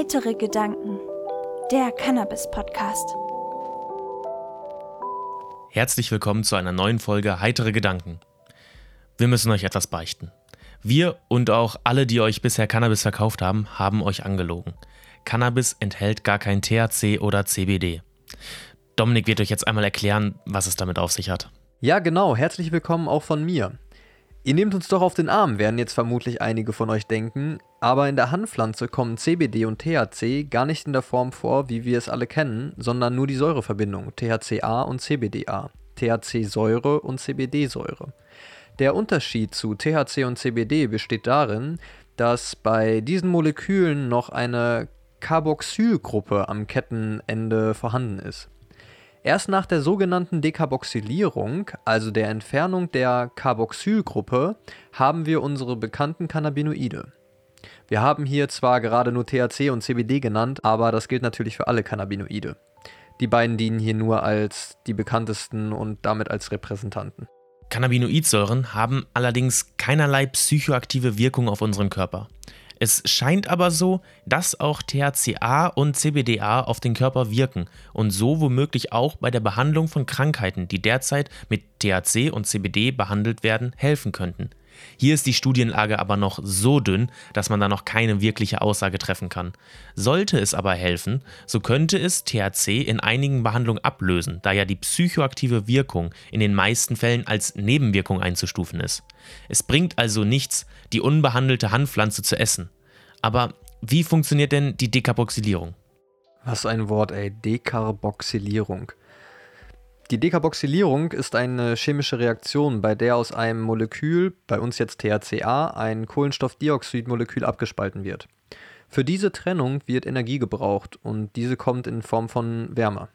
Heitere Gedanken, der Cannabis-Podcast. Herzlich willkommen zu einer neuen Folge Heitere Gedanken. Wir müssen euch etwas beichten. Wir und auch alle, die euch bisher Cannabis verkauft haben, haben euch angelogen. Cannabis enthält gar kein THC oder CBD. Dominik wird euch jetzt einmal erklären, was es damit auf sich hat. Ja, genau. Herzlich willkommen auch von mir. Ihr nehmt uns doch auf den Arm, werden jetzt vermutlich einige von euch denken, aber in der Hanfpflanze kommen CBD und THC gar nicht in der Form vor, wie wir es alle kennen, sondern nur die Säureverbindung THCA und CBDA, THC-Säure und CBD-Säure. Der Unterschied zu THC und CBD besteht darin, dass bei diesen Molekülen noch eine Carboxylgruppe am Kettenende vorhanden ist. Erst nach der sogenannten Dekarboxylierung, also der Entfernung der Carboxylgruppe, haben wir unsere bekannten Cannabinoide. Wir haben hier zwar gerade nur THC und CBD genannt, aber das gilt natürlich für alle Cannabinoide. Die beiden dienen hier nur als die bekanntesten und damit als Repräsentanten. Cannabinoidsäuren haben allerdings keinerlei psychoaktive Wirkung auf unseren Körper. Es scheint aber so, dass auch THCA und CBDA auf den Körper wirken und so womöglich auch bei der Behandlung von Krankheiten, die derzeit mit THC und CBD behandelt werden, helfen könnten. Hier ist die Studienlage aber noch so dünn, dass man da noch keine wirkliche Aussage treffen kann. Sollte es aber helfen, so könnte es THC in einigen Behandlungen ablösen, da ja die psychoaktive Wirkung in den meisten Fällen als Nebenwirkung einzustufen ist. Es bringt also nichts, die unbehandelte Handpflanze zu essen. Aber wie funktioniert denn die Dekarboxylierung? Was ein Wort, ey. Dekarboxylierung. Die Dekarboxylierung ist eine chemische Reaktion, bei der aus einem Molekül, bei uns jetzt THCA, ein Kohlenstoffdioxidmolekül abgespalten wird. Für diese Trennung wird Energie gebraucht und diese kommt in Form von Wärme.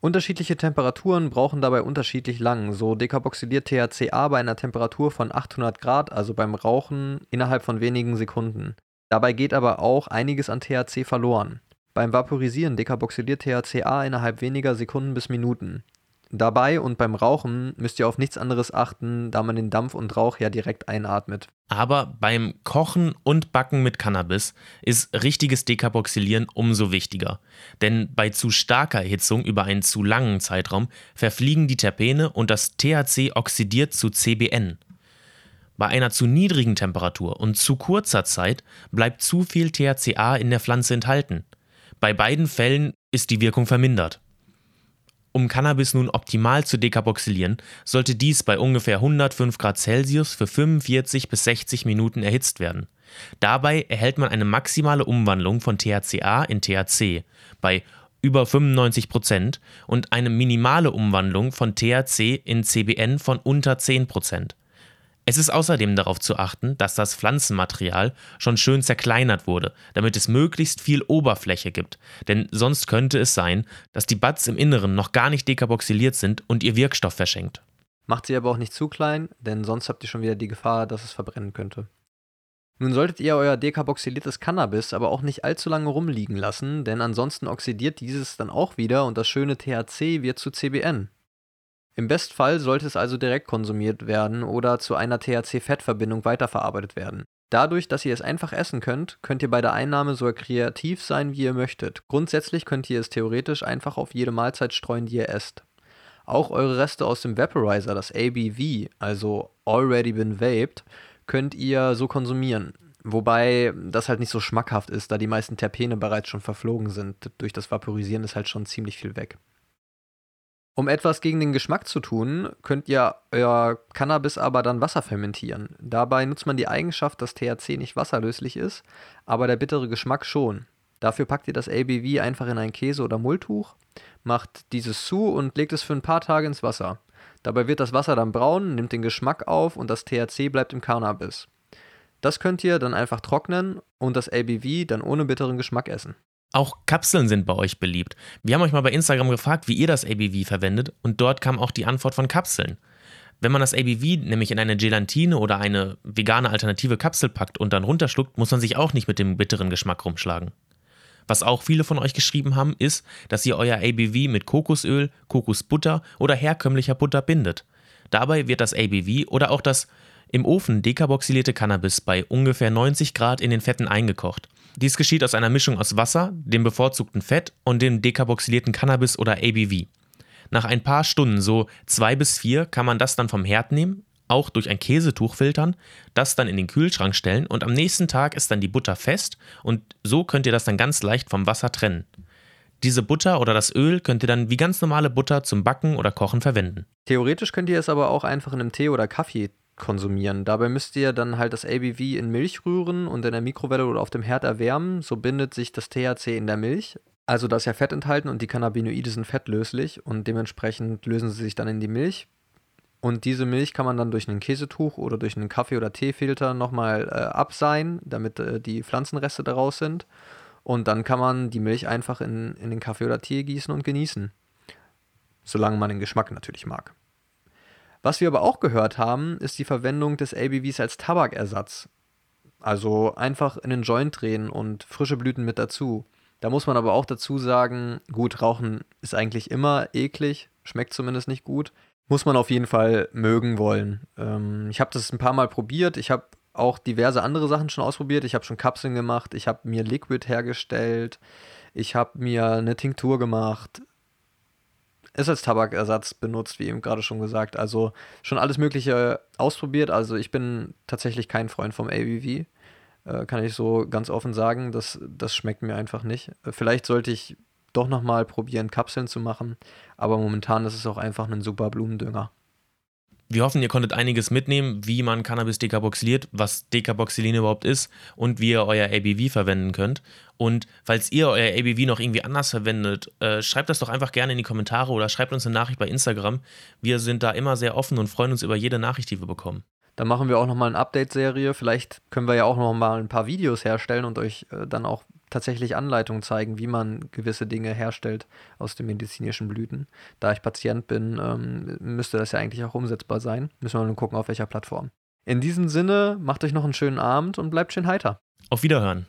Unterschiedliche Temperaturen brauchen dabei unterschiedlich lang. So dekarboxyliert THCA bei einer Temperatur von 800 Grad, also beim Rauchen, innerhalb von wenigen Sekunden. Dabei geht aber auch einiges an THC verloren. Beim Vaporisieren dekarboxyliert THCA innerhalb weniger Sekunden bis Minuten. Dabei und beim Rauchen müsst ihr auf nichts anderes achten, da man den Dampf und Rauch ja direkt einatmet. Aber beim Kochen und Backen mit Cannabis ist richtiges Dekarboxylieren umso wichtiger. Denn bei zu starker Erhitzung über einen zu langen Zeitraum verfliegen die Terpene und das THC oxidiert zu CBN. Bei einer zu niedrigen Temperatur und zu kurzer Zeit bleibt zu viel THCA in der Pflanze enthalten. Bei beiden Fällen ist die Wirkung vermindert. Um Cannabis nun optimal zu dekarboxylieren, sollte dies bei ungefähr 105 Grad Celsius für 45 bis 60 Minuten erhitzt werden. Dabei erhält man eine maximale Umwandlung von THCA in THC bei über 95 Prozent und eine minimale Umwandlung von THC in CBN von unter 10 Prozent. Es ist außerdem darauf zu achten, dass das Pflanzenmaterial schon schön zerkleinert wurde, damit es möglichst viel Oberfläche gibt, denn sonst könnte es sein, dass die Buds im Inneren noch gar nicht dekarboxyliert sind und ihr Wirkstoff verschenkt. Macht sie aber auch nicht zu klein, denn sonst habt ihr schon wieder die Gefahr, dass es verbrennen könnte. Nun solltet ihr euer dekarboxyliertes Cannabis aber auch nicht allzu lange rumliegen lassen, denn ansonsten oxidiert dieses dann auch wieder und das schöne THC wird zu CBN. Im Bestfall sollte es also direkt konsumiert werden oder zu einer THC-Fettverbindung weiterverarbeitet werden. Dadurch, dass ihr es einfach essen könnt, könnt ihr bei der Einnahme so kreativ sein, wie ihr möchtet. Grundsätzlich könnt ihr es theoretisch einfach auf jede Mahlzeit streuen, die ihr esst. Auch eure Reste aus dem Vaporizer, das ABV, also Already Been Vaped, könnt ihr so konsumieren. Wobei das halt nicht so schmackhaft ist, da die meisten Terpene bereits schon verflogen sind. Durch das Vaporisieren ist halt schon ziemlich viel weg. Um etwas gegen den Geschmack zu tun, könnt ihr euer Cannabis aber dann Wasser fermentieren. Dabei nutzt man die Eigenschaft, dass THC nicht wasserlöslich ist, aber der bittere Geschmack schon. Dafür packt ihr das ABV einfach in ein Käse- oder Mulltuch, macht dieses zu und legt es für ein paar Tage ins Wasser. Dabei wird das Wasser dann braun, nimmt den Geschmack auf und das THC bleibt im Cannabis. Das könnt ihr dann einfach trocknen und das ABV dann ohne bitteren Geschmack essen. Auch Kapseln sind bei euch beliebt. Wir haben euch mal bei Instagram gefragt, wie ihr das ABV verwendet und dort kam auch die Antwort von Kapseln. Wenn man das ABV nämlich in eine Gelatine oder eine vegane alternative Kapsel packt und dann runterschluckt, muss man sich auch nicht mit dem bitteren Geschmack rumschlagen. Was auch viele von euch geschrieben haben, ist, dass ihr euer ABV mit Kokosöl, Kokosbutter oder herkömmlicher Butter bindet. Dabei wird das ABV oder auch das im Ofen dekarboxylierte Cannabis bei ungefähr 90 Grad in den Fetten eingekocht. Dies geschieht aus einer Mischung aus Wasser, dem bevorzugten Fett und dem dekarboxylierten Cannabis oder ABV. Nach ein paar Stunden, so zwei bis vier, kann man das dann vom Herd nehmen, auch durch ein Käsetuch filtern, das dann in den Kühlschrank stellen und am nächsten Tag ist dann die Butter fest und so könnt ihr das dann ganz leicht vom Wasser trennen. Diese Butter oder das Öl könnt ihr dann wie ganz normale Butter zum Backen oder Kochen verwenden. Theoretisch könnt ihr es aber auch einfach in einem Tee oder Kaffee konsumieren. Dabei müsst ihr dann halt das ABV in Milch rühren und in der Mikrowelle oder auf dem Herd erwärmen. So bindet sich das THC in der Milch. Also da ist ja Fett enthalten und die Cannabinoide sind fettlöslich und dementsprechend lösen sie sich dann in die Milch. Und diese Milch kann man dann durch ein Käsetuch oder durch einen Kaffee- oder Teefilter nochmal äh, abseihen, damit äh, die Pflanzenreste daraus sind. Und dann kann man die Milch einfach in, in den Kaffee oder Tee gießen und genießen. Solange man den Geschmack natürlich mag. Was wir aber auch gehört haben, ist die Verwendung des ABVs als Tabakersatz. Also einfach in den Joint drehen und frische Blüten mit dazu. Da muss man aber auch dazu sagen, gut, Rauchen ist eigentlich immer eklig, schmeckt zumindest nicht gut. Muss man auf jeden Fall mögen wollen. Ähm, ich habe das ein paar Mal probiert. Ich habe auch diverse andere Sachen schon ausprobiert. Ich habe schon Kapseln gemacht. Ich habe mir Liquid hergestellt. Ich habe mir eine Tinktur gemacht ist als Tabakersatz benutzt, wie eben gerade schon gesagt. Also schon alles Mögliche ausprobiert. Also ich bin tatsächlich kein Freund vom ABV. Äh, kann ich so ganz offen sagen. Das, das schmeckt mir einfach nicht. Äh, vielleicht sollte ich doch nochmal probieren, Kapseln zu machen. Aber momentan ist es auch einfach ein super Blumendünger. Wir hoffen, ihr konntet einiges mitnehmen, wie man Cannabis dekarboxyliert, was Dekarboxylin überhaupt ist und wie ihr euer ABV verwenden könnt. Und falls ihr euer ABV noch irgendwie anders verwendet, äh, schreibt das doch einfach gerne in die Kommentare oder schreibt uns eine Nachricht bei Instagram. Wir sind da immer sehr offen und freuen uns über jede Nachricht, die wir bekommen. Da machen wir auch nochmal eine Update-Serie. Vielleicht können wir ja auch nochmal ein paar Videos herstellen und euch äh, dann auch tatsächlich Anleitungen zeigen, wie man gewisse Dinge herstellt aus den medizinischen Blüten. Da ich Patient bin, ähm, müsste das ja eigentlich auch umsetzbar sein. Müssen wir nur gucken, auf welcher Plattform. In diesem Sinne, macht euch noch einen schönen Abend und bleibt schön heiter. Auf Wiederhören.